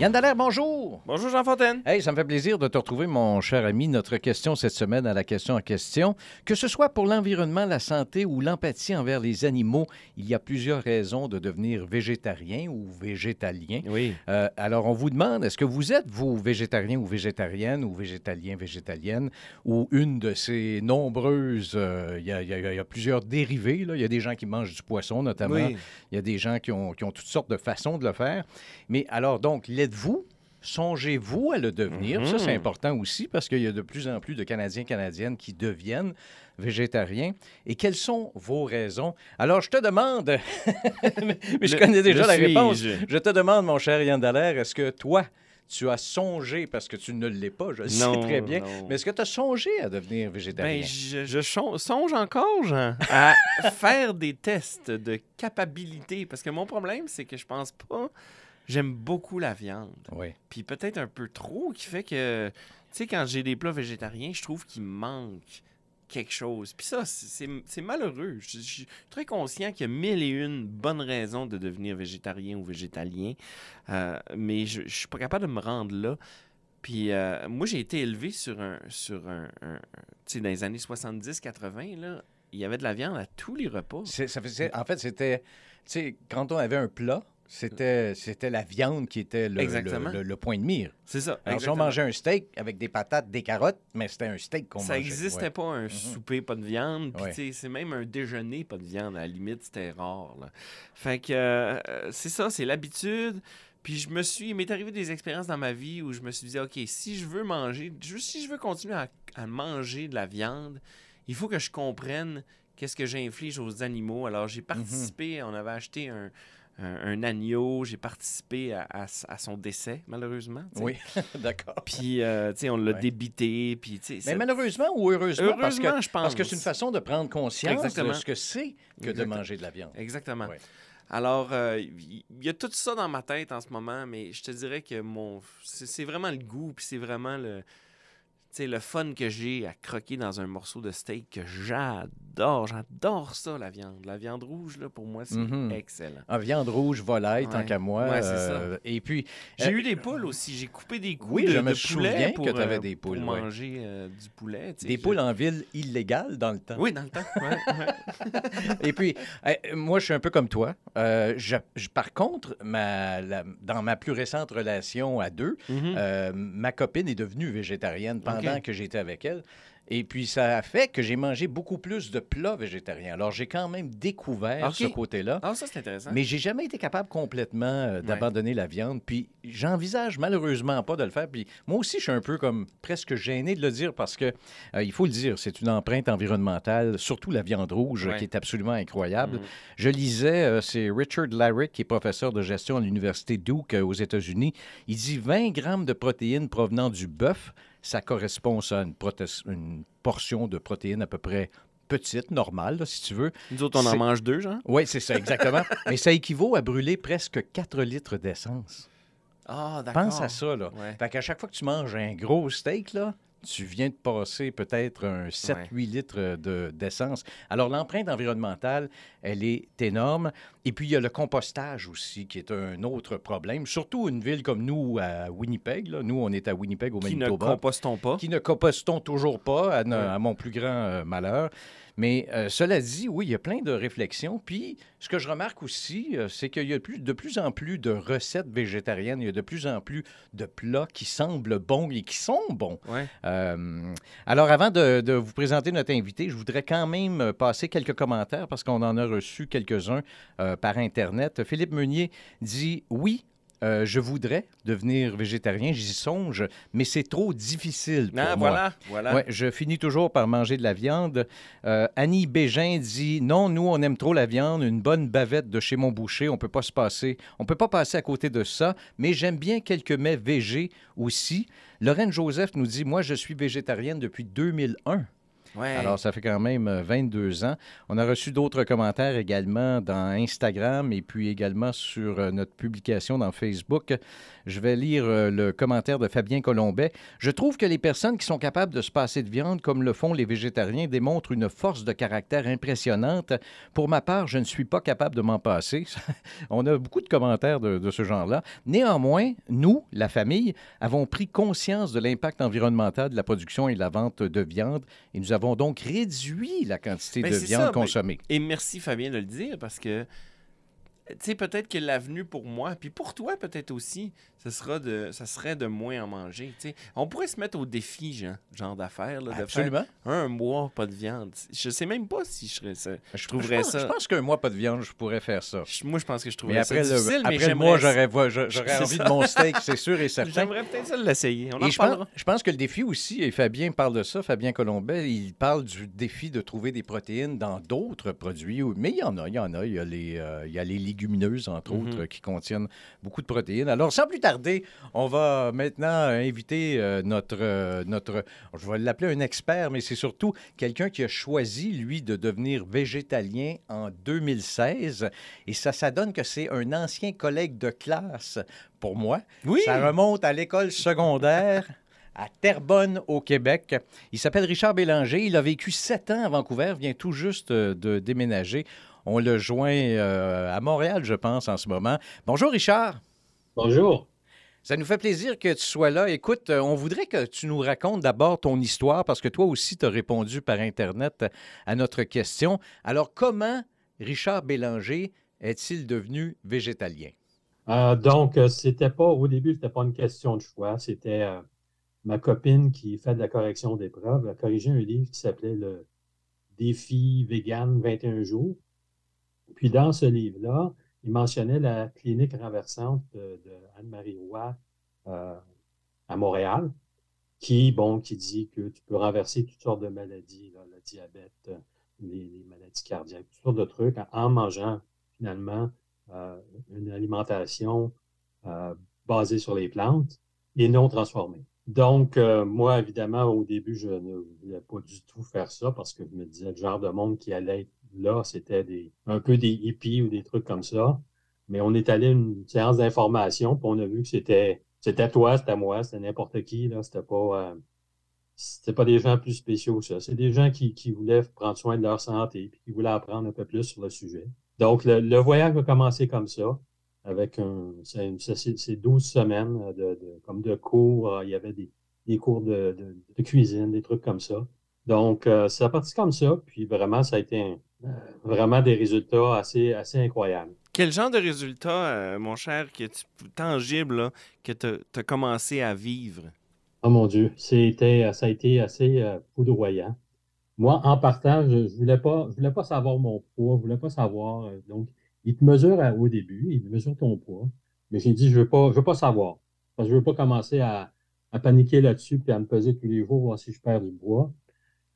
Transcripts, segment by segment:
Yann Dallaire, bonjour. Bonjour Jean Fontaine. Hey, ça me fait plaisir de te retrouver, mon cher ami. Notre question cette semaine à la question en question. Que ce soit pour l'environnement, la santé ou l'empathie envers les animaux, il y a plusieurs raisons de devenir végétarien ou végétalien. Oui. Euh, alors, on vous demande, est-ce que vous êtes, vous, végétarien ou végétarienne ou végétalien, végétalienne, ou une de ces nombreuses... euh, Il y, y y a plusieurs dérivés. Il y a des gens qui mangent du poisson, notamment. Oui. Il y a des gens qui ont, qui ont toutes sortes de façons de le faire. Mais alors, donc, l'êtes-vous? Songez-vous à le devenir? Ça, c'est Mhm. important aussi parce qu'il y a de plus en plus de Canadiens, Canadiennes qui deviennent végétariens. Et quelles sont vos raisons? Alors, je te demande, mais, je connais déjà la réponse. Je te demande, mon cher Yann Dallaire, est-ce que toi, tu as songé, parce que tu ne l'es pas, je le sais très bien, non. mais est-ce que tu as songé à devenir végétarien? Ben, je, songe encore, Jean, à faire des tests de capacité. Parce que mon problème, c'est que je pense pas. J'aime beaucoup la viande. oui. Puis peut-être un peu trop, qui fait que, tu sais, quand j'ai des plats végétariens, je trouve qu'il manque quelque chose. Puis ça, c'est- malheureux. Je, je suis très conscient qu'il y a mille et une bonnes raisons de devenir végétarien ou végétalien, euh, mais je, je suis pas capable de me rendre là. Puis euh, moi, j'ai été élevé sur un, sur un, un- tu sais, dans les années 70-80, là, il y avait de la viande à tous les repas. Ça faisait- en fait, c'était, tu sais, quand on avait un plat, c'était, c'était la viande qui était le, le- le- le point de mire. C'est ça. Alors, si on mangeait un steak avec des patates, des carottes, mais c'était un steak qu'on Ça mangeait. n'existait ouais. pas un souper, pas de viande. Puis, Ouais. c'est même un déjeuner, pas de viande. À la limite, c'était rare. là. Fait que euh, c'est ça, c'est l'habitude. Puis je me suis, il m'est arrivé des expériences dans ma vie où je me suis dit, OK, si je veux manger, juste si je veux continuer à, à manger de la viande, il faut que je comprenne qu'est-ce que j'inflige aux animaux. Alors j'ai participé, on avait acheté un, un- agneau, j'ai participé à, à s- à son décès, malheureusement. Oui, d'accord. Puis, euh, tu sais, on l'a Ouais. débité. Puis, Mais malheureusement ou heureusement, parce que, Heureusement, je pense. parce que c'est une façon de prendre conscience de ce que c'est que de manger de la viande. Exactement. Ouais. Alors, euh, il y, a tout ça dans ma tête en ce moment, mais je te dirais que mon c'est vraiment le goût, puis c'est vraiment le, sais, le fun que j'ai à croquer dans un morceau de steak que j'adore. J'adore ça, la viande. La viande rouge, là, pour moi, c'est Mhm. excellent. En viande rouge, volaille, tant qu'à moi. Ouais, c'est euh, Et puis, J'ai Euh, eu des poules aussi. J'ai coupé des coups Oui, de, je me de souviens que pour, t'avais euh, des poules, pour ouais. manger euh, du poulet. tu des poules en ville illégales dans le temps. Oui, dans le temps. Et puis, euh, moi, je suis un peu comme toi. Je- je- par contre, ma, la- dans ma plus récente relation à deux, Mhm. ma copine est devenue végétarienne pendant Que j'étais avec elle. Et puis, ça a fait que j'ai mangé beaucoup plus de plats végétariens. Alors, j'ai quand même découvert ce côté-là. Ah, ça, c'est intéressant. Mais j'ai jamais été capable complètement euh, d'abandonner la viande. Puis j'envisage malheureusement pas de le faire. Puis moi aussi, je suis un peu comme presque gêné de le dire parce que euh, il faut le dire, c'est une empreinte environnementale, surtout la viande rouge, Ouais. qui est absolument incroyable. Mhm. Je lisais, euh, c'est Richard Larrick, qui est professeur de gestion à l'université Duke aux États-Unis. Il dit 20 grammes de protéines provenant du bœuf, ça correspond ça, à une, portion de protéines à peu près petite, normale, là, si tu veux. Nous autres, on en mange deux, genre? Oui, c'est ça, exactement. Mais ça équivaut à brûler presque 4 litres d'essence. Ah, d'accord. Pense à ça, là. Ouais. Fait qu'à chaque fois que tu manges un gros steak, là, tu viens de passer peut-être un 7-8 litres de- d'essence. Alors, l'empreinte environnementale, elle est énorme. Et puis, il y a le compostage aussi, qui est un autre problème. Surtout une ville comme nous, à Winnipeg. là. Nous, on est à Winnipeg, au Qui ne Manitoba compostons pas. qui ne compostons toujours pas, à, no- Ouais. à mon plus grand euh, malheur. Mais euh, cela dit, oui, il y a plein de réflexions. Puis, ce que je remarque aussi, euh, c'est qu'il y a plus, de plus en plus de recettes végétariennes. Il y a de plus en plus de plats qui semblent bons et qui sont bons. Ouais. Euh, alors, avant de, de vous présenter notre invité, je voudrais quand même passer quelques commentaires parce qu'on en a reçu quelques-uns par Internet. Philippe Meunier dit Oui. Euh, je voudrais devenir végétarien, j'y songe, mais c'est trop difficile pour Ah, moi. voilà, voilà. Ouais, je finis toujours par manger de la viande. Euh, Annie Bégin dit non, nous on aime trop la viande, une bonne bavette de chez mon boucher, on peut pas se passer, on peut pas passer à côté de ça. Mais j'aime bien quelques mets végés aussi. Lorraine Joseph nous dit moi je suis végétarienne depuis 2001. Alors, ça fait quand même 22 ans. On a reçu d'autres commentaires également dans Instagram et puis également sur notre publication dans Facebook. Je vais lire le commentaire de Fabien Colombet. Je trouve que les personnes qui sont capables de se passer de viande, comme le font les végétariens, démontrent une force de caractère impressionnante. Pour ma part, je ne suis pas capable de m'en passer. On a beaucoup de commentaires de, ce genre-là. Néanmoins, nous, la famille, avons pris conscience de l'impact environnemental de la production et de la vente de viande et nous avons donc réduit la quantité ben, de viande consommée. Et merci Fabien de le dire parce que tu sais, peut-être que l'avenue pour moi, puis pour toi peut-être aussi, ce sera de, ça serait de moins en manger. On pourrait se mettre au défi, genre, genre d'affaires. Absolument. un mois, pas de viande. Je sais même pas si je serais ça. Je trouverais pense, ça. Je pense qu'un mois, pas de viande, je pourrais faire ça. moi, je pense que je trouverais mais après ça difficile. après le mois, j'aurais, envie de mon steak, c'est sûr et certain. J'aimerais peut-être ça l'essayer. On en je pense, je pense, que le défi aussi, et Fabien parle de ça, Fabien Colombet, il parle du défi de trouver des protéines dans d'autres produits. Mais il y en a, il y en a. Il y a les, euh, il y a les légumineuses, entre autres, mhm. qui contiennent beaucoup de protéines. Alors, sans plus tarder, on va maintenant inviter euh, notre, euh, notre, je vais l'appeler un expert, mais c'est surtout quelqu'un qui a choisi, lui, de devenir végétalien en 2016. Et ça, ça donne que c'est un ancien collègue de classe pour moi. Oui. Ça remonte à l'école secondaire. à Terrebonne, au Québec. Il s'appelle Richard Bélanger. Il a vécu sept ans à Vancouver, vient tout juste euh, de déménager. On le joint à Montréal, je pense, en ce moment. Bonjour, Richard. Bonjour. Ça nous fait plaisir que tu sois là. Écoute, euh, on voudrait que tu nous racontes d'abord ton histoire parce que toi aussi, tu as répondu par Internet à notre question. Alors, comment Richard Bélanger est-il devenu végétalien? Euh, donc, euh, c'était pas, au début, c'était pas une question de choix. C'était ma copine qui fait de la correction d'épreuves. A corrigé un livre qui s'appelait Le Défi vegan 21 jours. Puis, dans ce livre-là, il mentionnait la clinique renversante de, Anne-Marie Roy euh, à Montréal, qui, bon, qui dit que tu peux renverser toutes sortes de maladies, le diabète, les, maladies cardiaques, toutes sortes de trucs en, mangeant finalement euh, une alimentation euh, basée sur les plantes et non transformée. Donc, moi, évidemment, au début, je ne voulais pas du tout faire ça parce que je me disais le genre de monde qui allait là, c'était des, un peu des hippies ou des trucs comme ça. Mais on est allé à une séance d'information, puis on a vu que c'était, c'était toi, c'était moi, c'était n'importe qui, là. C'était pas, euh, c'était pas des gens plus spéciaux que ça. C'est des gens qui, qui, voulaient prendre soin de leur santé, puis qui voulaient apprendre un peu plus sur le sujet. Donc, le, voyage a commencé comme ça, avec un, c'est 12 semaines de, comme de cours. Il y avait des, des cours de, de, cuisine, des trucs comme ça. Donc, euh, ça a parti comme ça, puis vraiment, ça a été un, vraiment des résultats assez, assez incroyables. Quel genre de résultats, euh, mon cher, que tu, tangible, que tu as, commencé à vivre? Oh mon Dieu, c'était, ça a été assez euh, foudroyant. Moi, en partant, je ne voulais, pas, je voulais pas savoir mon poids, je ne voulais pas savoir. Euh, donc, il te mesure au début, il mesure ton poids. Mais j'ai dit, je ne veux, pas, je veux pas savoir. Parce que je ne veux pas commencer à, à paniquer là-dessus et à me peser tous les jours, voir si je perds du poids.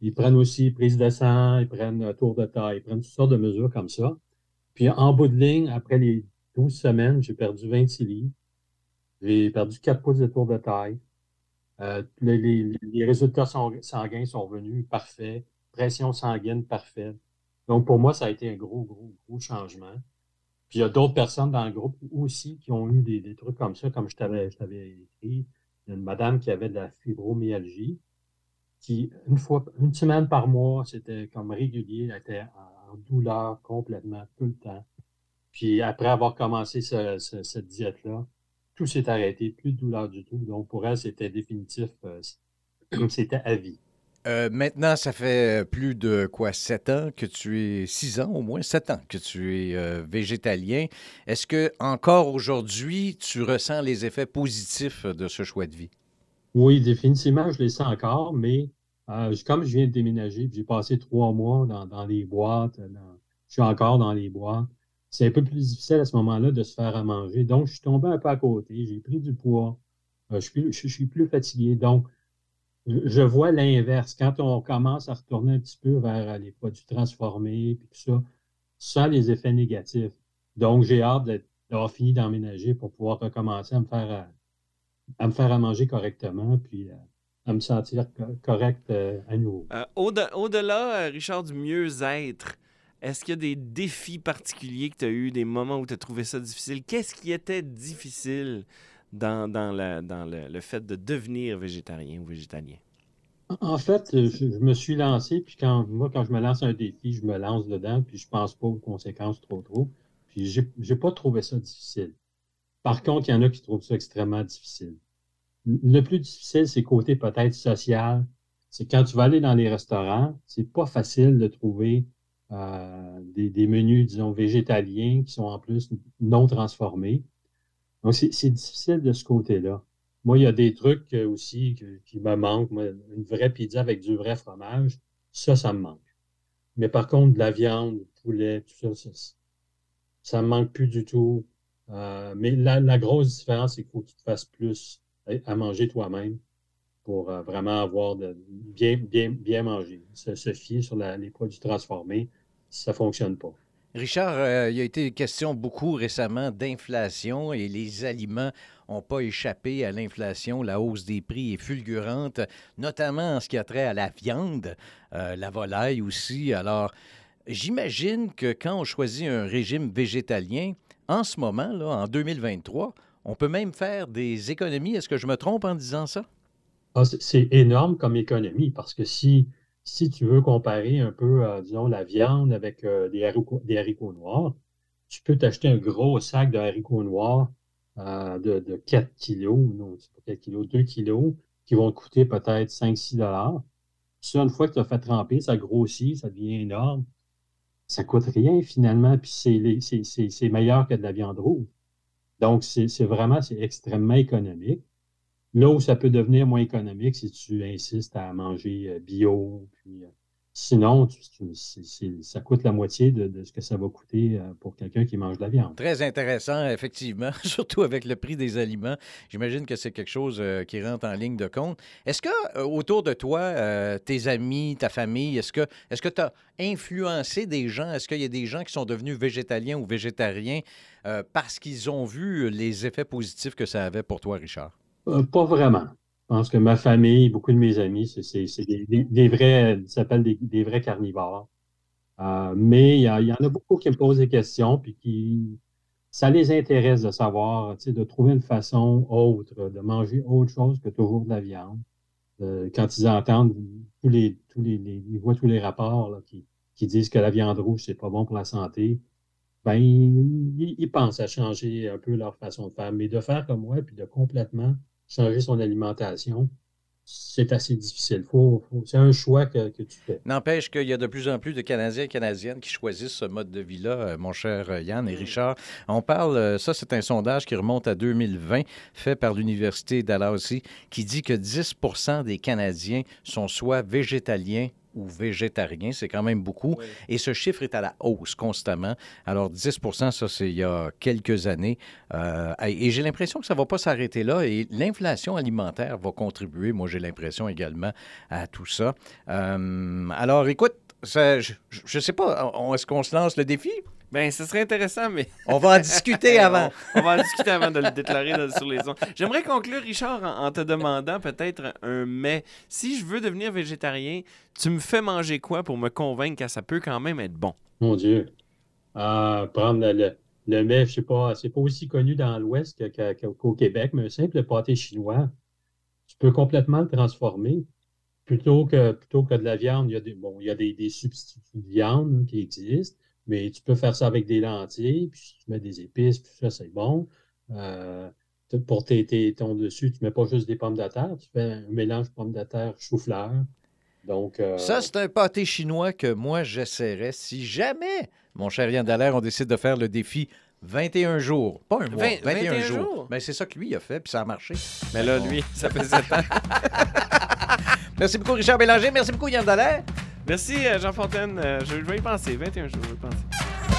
Ils prennent aussi prise de sang, ils prennent tour de taille, ils prennent toutes sortes de mesures comme ça. Puis en bout de ligne, après les 12 semaines, j'ai perdu 26 livres. J'ai perdu 4 pouces de tour de taille. Euh, les, résultats sanguins sont venus parfaits. Pression sanguine parfaite. Donc, pour moi, ça a été un gros, gros, gros changement. Puis il y a d'autres personnes dans le groupe aussi qui ont eu des, trucs comme ça, comme je t'avais écrit. Il y a une madame qui avait de la fibromyalgie qui, une fois, une semaine par mois, c'était comme régulier, elle était en, douleur complètement tout le temps. Puis après avoir commencé cette diète-là, tout s'est arrêté, plus de douleur du tout. Donc pour elle, c'était définitif, euh, c'était à vie. Euh, maintenant, ça fait plus de quoi, sept ans que tu es, six ans au moins, sept ans que tu es euh, végétalien. Est-ce que encore aujourd'hui, tu ressens les effets positifs de ce choix de vie? Oui, définitivement, je les sens encore, mais euh, comme je viens de déménager, j'ai passé trois mois dans, les boîtes, je suis encore dans les boîtes, c'est un peu plus difficile à ce moment-là de se faire à manger. Donc, je suis tombé un peu à côté, j'ai pris du poids, euh, je, suis, plus fatigué. Donc, je, vois l'inverse. Quand on commence à retourner un petit peu vers les produits transformés, puis tout ça, ça les effets négatifs. Donc, j'ai hâte d'avoir fini d'emménager pour pouvoir recommencer à me faire à, me faire à manger correctement, puis euh, à me sentir correct à nouveau. Au-delà, Richard, du mieux-être, est-ce qu'il y a des défis particuliers que tu as eu, des moments où tu as trouvé ça difficile? Qu'est-ce qui était difficile dans, dans, le, fait de devenir végétarien ou végétalien? En fait, je, me suis lancé, puis quand moi, quand je me lance un défi, je me lance dedans, puis je pense pas aux conséquences trop trop. Puis j'ai, n'ai pas trouvé ça difficile. Par contre, il y en a qui trouvent ça extrêmement difficile. Le plus difficile, c'est côté peut-être social. C'est quand tu vas aller dans les restaurants, c'est pas facile de trouver euh, des, menus, disons, végétaliens qui sont en plus non transformés. Donc, c'est difficile de ce côté-là. Moi, il y a des trucs euh, aussi qui me manquent. une vraie pizza avec du vrai fromage, ça, ça me manque. Mais par contre, de la viande, poulet, tout ça, ça, me manque plus du tout. Euh, mais la, grosse différence, c'est qu'il faut que tu te fasses plus à manger toi-même pour vraiment avoir de bien, bien, bien manger. Se, fier sur les produits transformés, ça ne fonctionne pas. Richard, euh, il y a été question beaucoup récemment d'inflation et les aliments n'ont pas échappé à l'inflation. La hausse des prix est fulgurante, notamment en ce qui a trait à la viande, euh, la volaille aussi. Alors, j'imagine que quand on choisit un régime végétalien, en ce moment, là, en 2023, on peut même faire des économies. Est-ce que je me trompe en disant ça? Ah, c'est énorme comme économie parce que si si tu veux comparer un peu, euh, disons, la viande avec euh, des, haricots, noirs, tu peux t'acheter un gros sac de haricots noirs euh, de, 4 kilos, non, c'est pas 4 kilos, 2 kilos, qui vont coûter peut-être 5-6 dollars. Ça, une fois que tu as fait tremper, ça grossit, ça devient énorme. Ça coûte rien finalement, puis c'est meilleur que de la viande rouge. Donc, c'est vraiment, extrêmement économique. Là où ça peut devenir moins économique, si tu insistes à manger euh, bio, puis euh, Sinon, ça coûte la moitié de, ce que ça va coûter euh, pour quelqu'un qui mange de la viande. Très intéressant, effectivement, surtout avec le prix des aliments. J'imagine que c'est quelque chose qui rentre en ligne de compte. Est-ce que autour de toi, tes amis, ta famille, est-ce que est-ce que tu as influencé des gens? Est-ce qu'il y a des gens qui sont devenus végétaliens ou végétariens parce qu'ils ont vu les effets positifs que ça avait pour toi, Richard? Euh, pas vraiment. Je pense que ma famille, beaucoup de mes amis, c'est des, vrais, ils s'appellent des, vrais carnivores. Euh, mais il y, en a beaucoup qui me posent des questions, puis qui, ça les intéresse de savoir, de trouver une façon autre, de manger autre chose que toujours de la viande. Euh, quand ils entendent tous les, tous les, ils voient tous les rapports qui, qui, disent que la viande rouge, c'est pas bon pour la santé, ben, ils, ils, pensent à changer un peu leur façon de faire. Mais de faire comme moi, puis de complètement changer son alimentation, c'est assez difficile. Faut, c'est un choix que, tu fais. N'empêche qu'il y a de plus en plus de Canadiens et Canadiennes qui choisissent ce mode de vie-là, euh, mon cher euh, Yann et Richard. On parle, euh, ça c'est un sondage qui remonte à 2020, fait par l'Université Dalhousie, qui dit que 10% des Canadiens sont soit végétaliens ou végétariens, c'est quand même beaucoup. Et ce chiffre est à la hausse constamment. Alors 10 ça c'est il y a quelques années. Euh, et j'ai l'impression que ça ne va pas s'arrêter là. Et l'inflation alimentaire va contribuer, moi j'ai l'impression également, à tout ça. Euh, alors écoute, je ne sais pas, est-ce qu'on se lance le défi? Ben, ce serait intéressant, mais. On va en discuter avant. on, va en discuter avant de le déclarer sur les ondes. J'aimerais conclure, Richard, en, te demandant peut-être un mais. Si je veux devenir végétarien, tu me fais manger quoi pour me convaincre que ça peut quand même être bon? Mon Dieu. Ah, prendre le, le mets, je sais pas, c'est pas aussi connu dans l'Ouest qu'au Québec, mais un simple pâté chinois, tu peux complètement le transformer. Plutôt que, plutôt que de la viande, il y a des, bon, il y a des, des substituts de viande qui existent. Mais tu peux faire ça avec des lentilles, puis tu mets des épices, puis ça, c'est bon. Euh, pour tes, ton dessus, tu ne mets pas juste des pommes de terre, tu fais un mélange pommes de terre, chou-fleur. Donc, euh, Ça, c'est un pâté chinois que moi, j'essaierais si jamais, mon cher Yann Dallaire, on décide de faire le défi 21 jours. Pas un mois, 21, jours. Mais ben, c'est ça que lui a fait, puis ça a marché. Mais là, lui, ça fait 7 ans. Merci beaucoup, Richard Bélanger. Merci beaucoup, Yann Dallaire. Merci, euh, Jean Fontaine. Je vais y penser. 21 jours, je vais y penser.